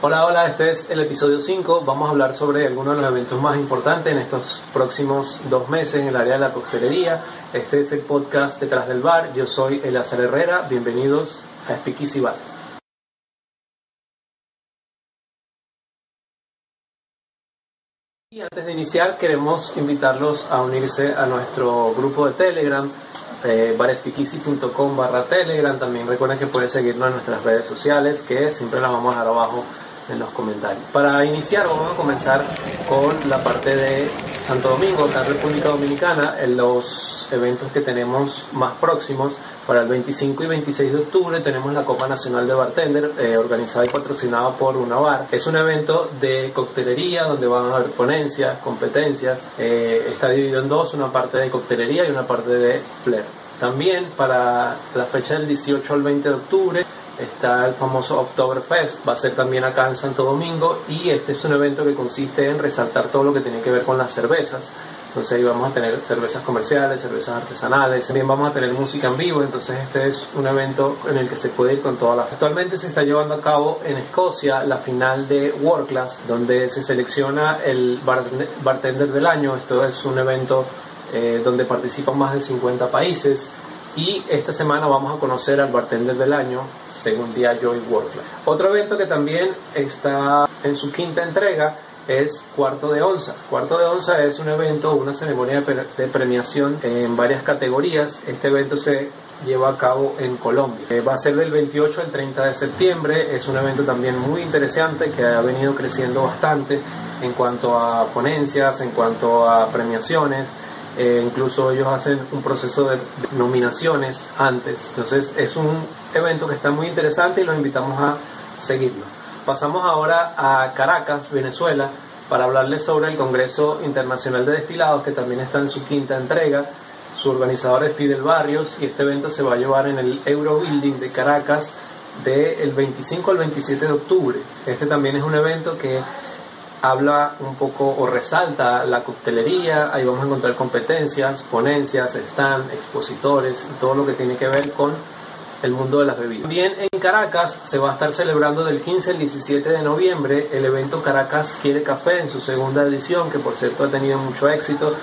Hola, hola, este es el episodio 5. Vamos a hablar sobre algunos de los eventos más importantes en estos próximos dos meses en el área de la coctelería. Este es el podcast Detrás del Bar. Yo soy Elazar Herrera. Bienvenidos a Speakeasy Bar. Y antes de iniciar, queremos invitarlos a unirse a nuestro grupo de Telegram, eh, barra Telegram. También recuerden que pueden seguirnos en nuestras redes sociales, que siempre las vamos a dar abajo en los comentarios. Para iniciar vamos a comenzar con la parte de Santo Domingo, la República Dominicana, en los eventos que tenemos más próximos. Para el 25 y 26 de octubre tenemos la Copa Nacional de Bartender, eh, organizada y patrocinada por Unavar. Es un evento de coctelería donde van a haber ponencias, competencias. Eh, está dividido en dos, una parte de coctelería y una parte de flair. También para la fecha del 18 al 20 de octubre está el famoso Oktoberfest, va a ser también acá en Santo Domingo y este es un evento que consiste en resaltar todo lo que tiene que ver con las cervezas. Entonces ahí vamos a tener cervezas comerciales, cervezas artesanales, también vamos a tener música en vivo, entonces este es un evento en el que se puede ir con toda la... Actualmente se está llevando a cabo en Escocia la final de World Class, donde se selecciona el bartender del año, esto es un evento eh, donde participan más de 50 países y esta semana vamos a conocer al bartender del año, según día Joy Worklife. Otro evento que también está en su quinta entrega es Cuarto de Onza. Cuarto de Onza es un evento, una ceremonia de premiación en varias categorías. Este evento se lleva a cabo en Colombia. Eh, va a ser del 28 al 30 de septiembre. Es un evento también muy interesante que ha venido creciendo bastante en cuanto a ponencias, en cuanto a premiaciones. Eh, incluso ellos hacen un proceso de nominaciones antes. Entonces es un evento que está muy interesante y los invitamos a seguirlo. Pasamos ahora a Caracas, Venezuela, para hablarles sobre el Congreso Internacional de Destilados, que también está en su quinta entrega. Su organizador es Fidel Barrios y este evento se va a llevar en el Eurobuilding de Caracas del 25 al 27 de octubre. Este también es un evento que habla un poco o resalta la coctelería, ahí vamos a encontrar competencias, ponencias, stand, expositores todo lo que tiene que ver con el mundo de las bebidas. También en Caracas se va a estar celebrando del 15 al 17 de noviembre el evento Caracas Quiere Café en su segunda edición, que por cierto ha tenido mucho éxito.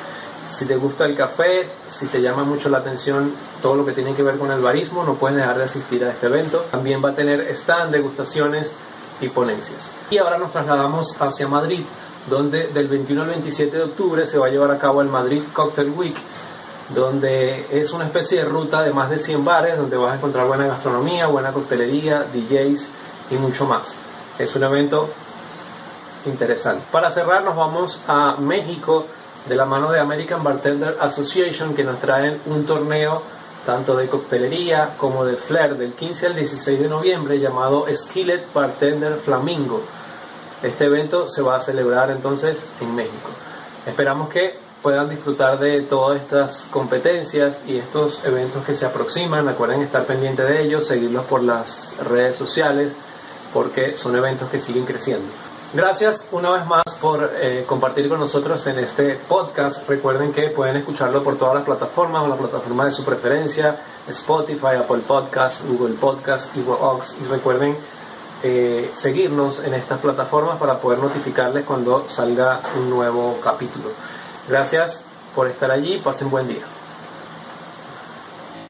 Si te gusta el café, si te llama mucho la atención todo lo que tiene que ver con el barismo, no puedes dejar de asistir a este evento. También va a tener stand, degustaciones, y ponencias. Y ahora nos trasladamos hacia Madrid, donde del 21 al 27 de octubre se va a llevar a cabo el Madrid Cocktail Week, donde es una especie de ruta de más de 100 bares, donde vas a encontrar buena gastronomía, buena coctelería, DJs y mucho más. Es un evento interesante. Para cerrar nos vamos a México de la mano de American Bartender Association que nos traen un torneo tanto de coctelería como de flair del 15 al 16 de noviembre llamado Skillet Bartender Flamingo. Este evento se va a celebrar entonces en México. Esperamos que puedan disfrutar de todas estas competencias y estos eventos que se aproximan. Recuerden estar pendientes de ellos, seguirlos por las redes sociales porque son eventos que siguen creciendo. Gracias una vez más por eh, compartir con nosotros en este podcast. Recuerden que pueden escucharlo por todas las plataformas o la plataforma de su preferencia, Spotify, Apple Podcasts, Google Podcasts, Ox. Y recuerden eh, seguirnos en estas plataformas para poder notificarles cuando salga un nuevo capítulo. Gracias por estar allí. Pasen buen día.